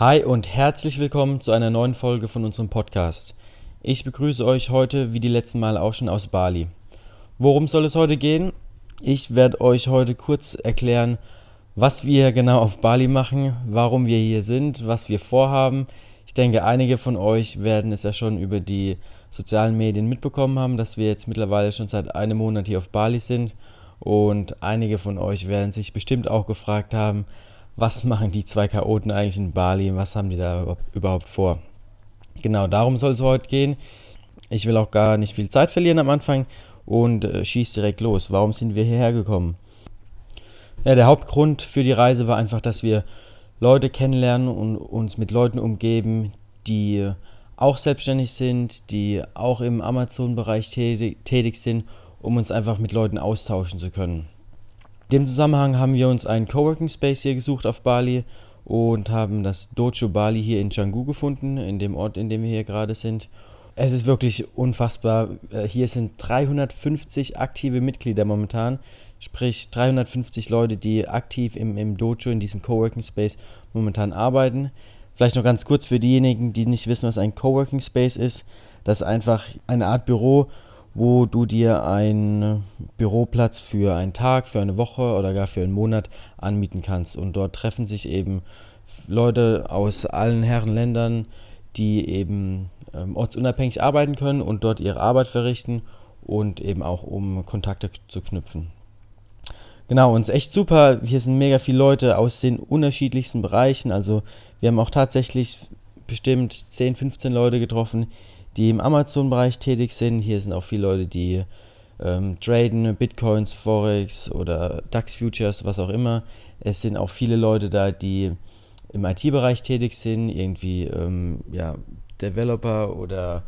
Hi und herzlich willkommen zu einer neuen Folge von unserem Podcast. Ich begrüße euch heute wie die letzten Mal auch schon aus Bali. Worum soll es heute gehen? Ich werde euch heute kurz erklären, was wir genau auf Bali machen, warum wir hier sind, was wir vorhaben. Ich denke, einige von euch werden es ja schon über die sozialen Medien mitbekommen haben, dass wir jetzt mittlerweile schon seit einem Monat hier auf Bali sind. Und einige von euch werden sich bestimmt auch gefragt haben, was machen die zwei Chaoten eigentlich in Bali, was haben die da überhaupt vor. Genau, darum soll es heute gehen. Ich will auch gar nicht viel Zeit verlieren am Anfang und äh, schieß direkt los. Warum sind wir hierher gekommen? Ja, der Hauptgrund für die Reise war einfach, dass wir Leute kennenlernen und uns mit Leuten umgeben, die auch selbstständig sind, die auch im Amazon-Bereich tätig, tätig sind, um uns einfach mit Leuten austauschen zu können. In dem Zusammenhang haben wir uns einen Coworking Space hier gesucht auf Bali und haben das Dojo Bali hier in Canggu gefunden, in dem Ort, in dem wir hier gerade sind. Es ist wirklich unfassbar. Äh, hier sind 350 aktive Mitglieder momentan, sprich 350 Leute, die aktiv im, im Dojo, in diesem Coworking Space momentan arbeiten. Vielleicht noch ganz kurz für diejenigen, die nicht wissen, was ein Coworking Space ist. Das ist einfach eine Art Büro, wo du dir einen Büroplatz für einen Tag, für eine Woche oder gar für einen Monat anmieten kannst. Und dort treffen sich eben Leute aus allen Herren Ländern, die eben ähm, ortsunabhängig arbeiten können und dort ihre Arbeit verrichten und eben auch um Kontakte zu knüpfen. Genau, und es ist echt super. Hier sind mega viele Leute aus den unterschiedlichsten Bereichen. Also wir haben auch tatsächlich bestimmt 10, 15 Leute getroffen, die im Amazon-Bereich tätig sind. Hier sind auch viele Leute, die ähm, traden, Bitcoins, Forex oder DAX-Futures, was auch immer. Es sind auch viele Leute da, die im IT-Bereich tätig sind, irgendwie ähm, ja, Developer oder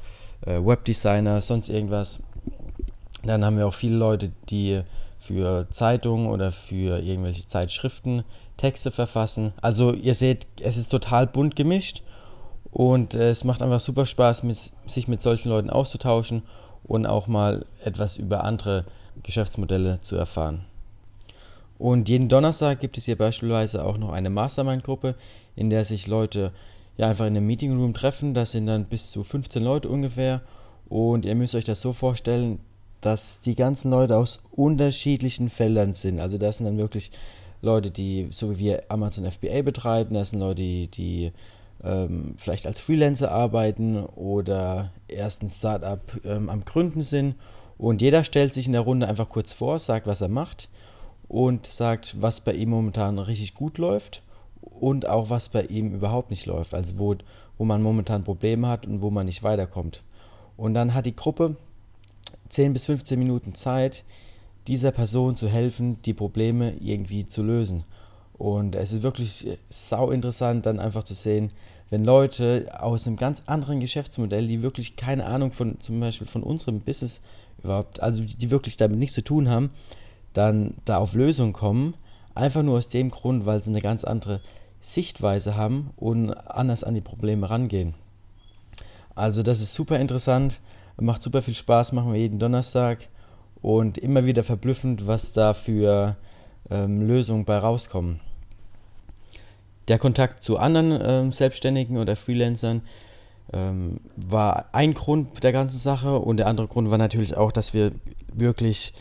äh, Webdesigner, sonst irgendwas. Dann haben wir auch viele Leute, die für Zeitungen oder für irgendwelche Zeitschriften Texte verfassen. Also ihr seht, es ist total bunt gemischt und äh, es macht einfach super Spaß, mit, sich mit solchen Leuten auszutauschen und auch mal etwas über andere Geschäftsmodelle zu erfahren. Und jeden Donnerstag gibt es hier beispielsweise auch noch eine Mastermind-Gruppe, in der sich Leute ja einfach in einem Meeting Room treffen. Das sind dann bis zu 15 Leute ungefähr. Und ihr müsst euch das so vorstellen, dass die ganzen Leute aus unterschiedlichen Feldern sind. Also das sind dann wirklich Leute, die so wie wir Amazon FBA betreiben, das sind Leute, die, die ähm, vielleicht als Freelancer arbeiten oder erst ein Startup ähm, am Gründen sind. Und jeder stellt sich in der Runde einfach kurz vor, sagt, was er macht und sagt, was bei ihm momentan richtig gut läuft und auch was bei ihm überhaupt nicht läuft. Also wo, wo man momentan Probleme hat und wo man nicht weiterkommt. Und dann hat die Gruppe 10 bis 15 Minuten Zeit, dieser Person zu helfen, die Probleme irgendwie zu lösen. Und es ist wirklich sau interessant, dann einfach zu sehen, wenn Leute aus einem ganz anderen Geschäftsmodell, die wirklich keine Ahnung von zum Beispiel von unserem Business überhaupt, also die wirklich damit nichts zu tun haben, dann da auf Lösungen kommen, einfach nur aus dem Grund, weil sie eine ganz andere Sichtweise haben und anders an die Probleme rangehen. Also das ist super interessant, macht super viel Spaß, machen wir jeden Donnerstag und immer wieder verblüffend, was da für ähm, Lösungen bei rauskommen. Der Kontakt zu anderen ähm, Selbstständigen oder Freelancern ähm, war ein Grund der ganzen Sache und der andere Grund war natürlich auch, dass wir wirklich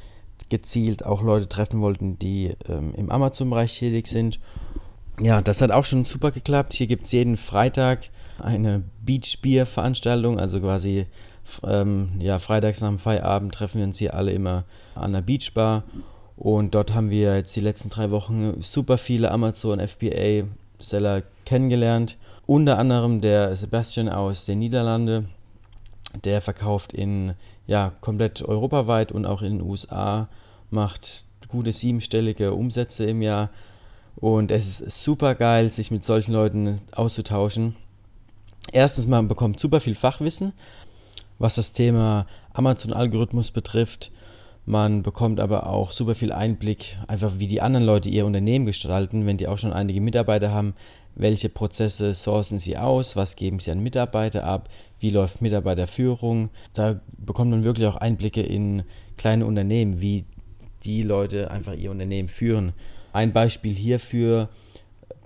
gezielt auch Leute treffen wollten, die ähm, im Amazon-Bereich tätig sind. Ja, das hat auch schon super geklappt. Hier gibt es jeden Freitag eine Beach-Bier-Veranstaltung, also quasi ähm, ja, freitags nach dem Feierabend treffen wir uns hier alle immer an der Beachbar. Und dort haben wir jetzt die letzten drei Wochen super viele Amazon FBA Seller kennengelernt. Unter anderem der Sebastian aus den Niederlanden. Der verkauft in ja, komplett europaweit und auch in den USA, macht gute siebenstellige Umsätze im Jahr. Und es ist super geil, sich mit solchen Leuten auszutauschen. Erstens, man bekommt super viel Fachwissen, was das Thema Amazon-Algorithmus betrifft. Man bekommt aber auch super viel Einblick, einfach wie die anderen Leute ihr Unternehmen gestalten, wenn die auch schon einige Mitarbeiter haben, welche Prozesse sourcen sie aus, was geben sie an Mitarbeiter ab, wie läuft Mitarbeiterführung. Da bekommt man wirklich auch Einblicke in kleine Unternehmen, wie die Leute einfach ihr Unternehmen führen. Ein Beispiel hierfür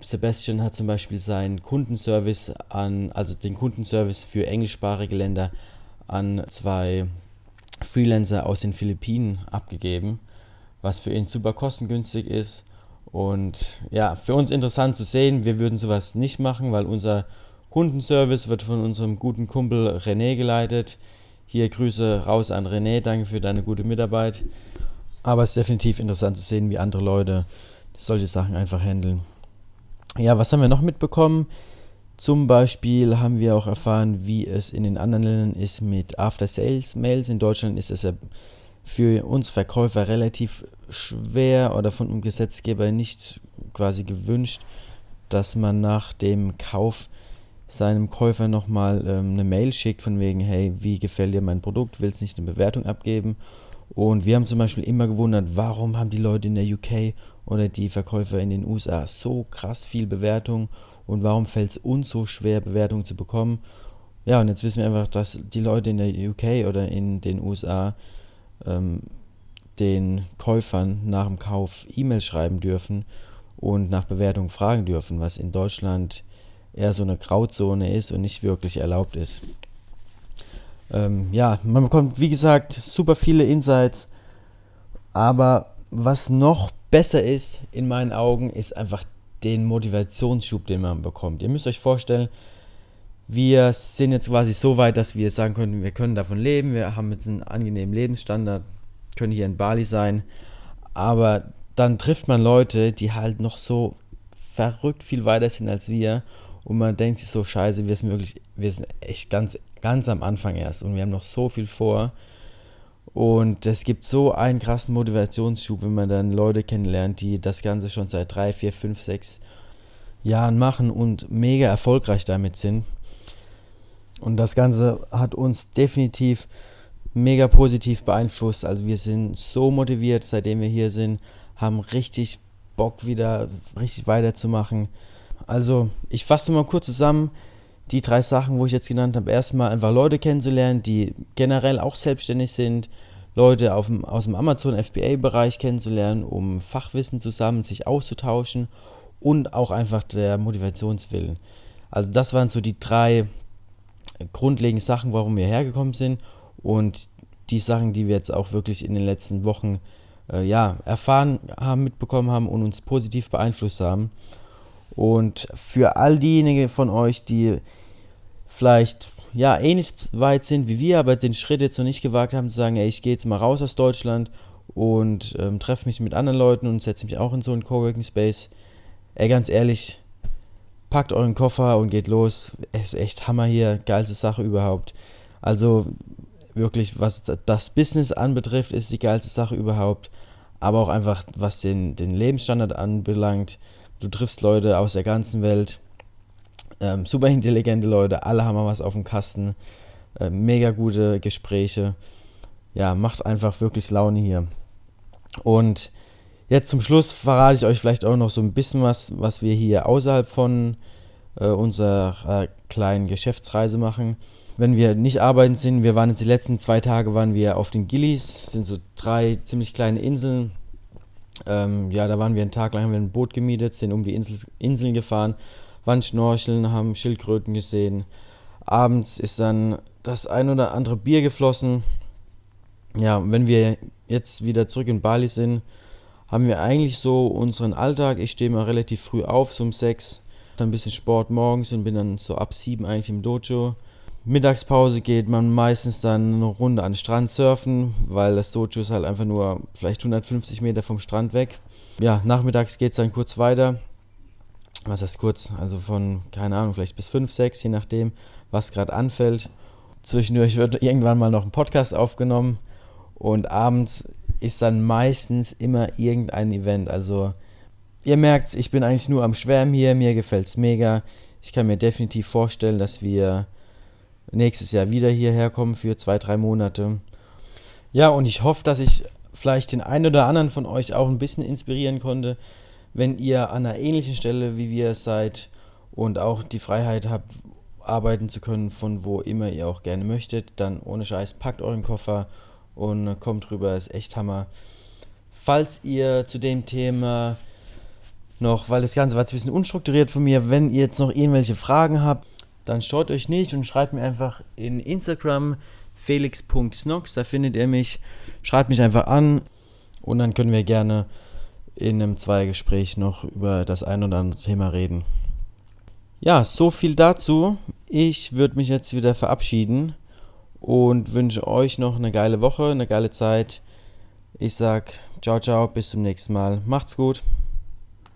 Sebastian hat zum Beispiel seinen Kundenservice an, also den Kundenservice für englischsprachige Länder an zwei Freelancer aus den Philippinen abgegeben, was für ihn super kostengünstig ist. Und ja, für uns interessant zu sehen, wir würden sowas nicht machen, weil unser Kundenservice wird von unserem guten Kumpel René geleitet. Hier Grüße raus an René, danke für deine gute Mitarbeit. Aber es ist definitiv interessant zu sehen, wie andere Leute solche Sachen einfach handeln. Ja, was haben wir noch mitbekommen? Zum Beispiel haben wir auch erfahren, wie es in den anderen Ländern ist mit After-Sales-Mails. In Deutschland ist es für uns Verkäufer relativ schwer oder von dem Gesetzgeber nicht quasi gewünscht, dass man nach dem Kauf seinem Käufer nochmal ähm, eine Mail schickt von wegen, hey, wie gefällt dir mein Produkt, willst nicht eine Bewertung abgeben? Und wir haben zum Beispiel immer gewundert, warum haben die Leute in der UK oder die Verkäufer in den USA so krass viel Bewertung und warum fällt es uns so schwer, Bewertungen zu bekommen? Ja, und jetzt wissen wir einfach, dass die Leute in der UK oder in den USA ähm, den Käufern nach dem Kauf E-Mails schreiben dürfen und nach Bewertungen fragen dürfen, was in Deutschland eher so eine Grauzone ist und nicht wirklich erlaubt ist. Ähm, ja, man bekommt, wie gesagt, super viele Insights, aber was noch besser ist in meinen Augen, ist einfach den Motivationsschub, den man bekommt. Ihr müsst euch vorstellen, wir sind jetzt quasi so weit, dass wir sagen können, wir können davon leben, wir haben jetzt einen angenehmen Lebensstandard, können hier in Bali sein, aber dann trifft man Leute, die halt noch so verrückt viel weiter sind als wir und man denkt sich so, scheiße, wir sind wirklich, wir sind echt ganz, ganz am Anfang erst und wir haben noch so viel vor und es gibt so einen krassen Motivationsschub, wenn man dann Leute kennenlernt, die das Ganze schon seit drei, vier, fünf, sechs Jahren machen und mega erfolgreich damit sind. Und das Ganze hat uns definitiv mega positiv beeinflusst. Also wir sind so motiviert, seitdem wir hier sind, haben richtig Bock wieder richtig weiterzumachen. Also ich fasse mal kurz zusammen die drei Sachen, wo ich jetzt genannt habe. Erstmal einfach Leute kennenzulernen, die generell auch selbstständig sind, Leute dem, aus dem Amazon FBA-Bereich kennenzulernen, um Fachwissen zusammen sich auszutauschen und auch einfach der Motivationswillen. Also das waren so die drei grundlegenden Sachen, warum wir hergekommen sind und die Sachen, die wir jetzt auch wirklich in den letzten Wochen äh, ja, erfahren haben, mitbekommen haben und uns positiv beeinflusst haben. Und für all diejenigen von euch, die vielleicht ja ähnlich weit sind wie wir, aber den Schritt jetzt noch nicht gewagt haben zu sagen, ey, ich gehe jetzt mal raus aus Deutschland und ähm, treffe mich mit anderen Leuten und setze mich auch in so einen Coworking Space. Ey, ganz ehrlich, packt euren Koffer und geht los. Es ist echt Hammer hier, geilste Sache überhaupt. Also wirklich, was das Business anbetrifft, ist die geilste Sache überhaupt. Aber auch einfach, was den, den Lebensstandard anbelangt. Du triffst Leute aus der ganzen Welt ähm, super intelligente Leute, alle haben was auf dem Kasten. Äh, mega gute Gespräche. Ja, macht einfach wirklich Laune hier. Und jetzt zum Schluss verrate ich euch vielleicht auch noch so ein bisschen was, was wir hier außerhalb von äh, unserer äh, kleinen Geschäftsreise machen. Wenn wir nicht arbeiten sind, wir waren jetzt die letzten zwei Tage waren wir auf den Gillies, sind so drei ziemlich kleine Inseln. Ähm, ja, da waren wir einen Tag lang, haben wir ein Boot gemietet, sind um die Insel, Inseln gefahren waren schnorcheln, haben Schildkröten gesehen. Abends ist dann das ein oder andere Bier geflossen. Ja, wenn wir jetzt wieder zurück in Bali sind, haben wir eigentlich so unseren Alltag. Ich stehe mal relativ früh auf, so um sechs, dann ein bisschen Sport morgens und bin dann so ab sieben eigentlich im Dojo. Mittagspause geht man meistens dann eine Runde an den Strand surfen, weil das Dojo ist halt einfach nur vielleicht 150 Meter vom Strand weg. Ja, nachmittags geht es dann kurz weiter was heißt kurz, also von, keine Ahnung, vielleicht bis 5, 6, je nachdem, was gerade anfällt. Zwischendurch wird irgendwann mal noch ein Podcast aufgenommen und abends ist dann meistens immer irgendein Event. Also ihr merkt, ich bin eigentlich nur am Schwärmen hier, mir gefällt es mega. Ich kann mir definitiv vorstellen, dass wir nächstes Jahr wieder hierher kommen für zwei, drei Monate. Ja, und ich hoffe, dass ich vielleicht den einen oder anderen von euch auch ein bisschen inspirieren konnte, wenn ihr an einer ähnlichen Stelle wie wir seid und auch die Freiheit habt, arbeiten zu können, von wo immer ihr auch gerne möchtet, dann ohne Scheiß packt euren Koffer und kommt rüber, ist echt Hammer. Falls ihr zu dem Thema noch, weil das Ganze war jetzt ein bisschen unstrukturiert von mir. Wenn ihr jetzt noch irgendwelche Fragen habt, dann schaut euch nicht und schreibt mir einfach in Instagram felix.snox, da findet ihr mich. Schreibt mich einfach an und dann können wir gerne in einem Zweiergespräch noch über das ein oder andere Thema reden. Ja, so viel dazu. Ich würde mich jetzt wieder verabschieden und wünsche euch noch eine geile Woche, eine geile Zeit. Ich sag ciao, ciao, bis zum nächsten Mal. Macht's gut.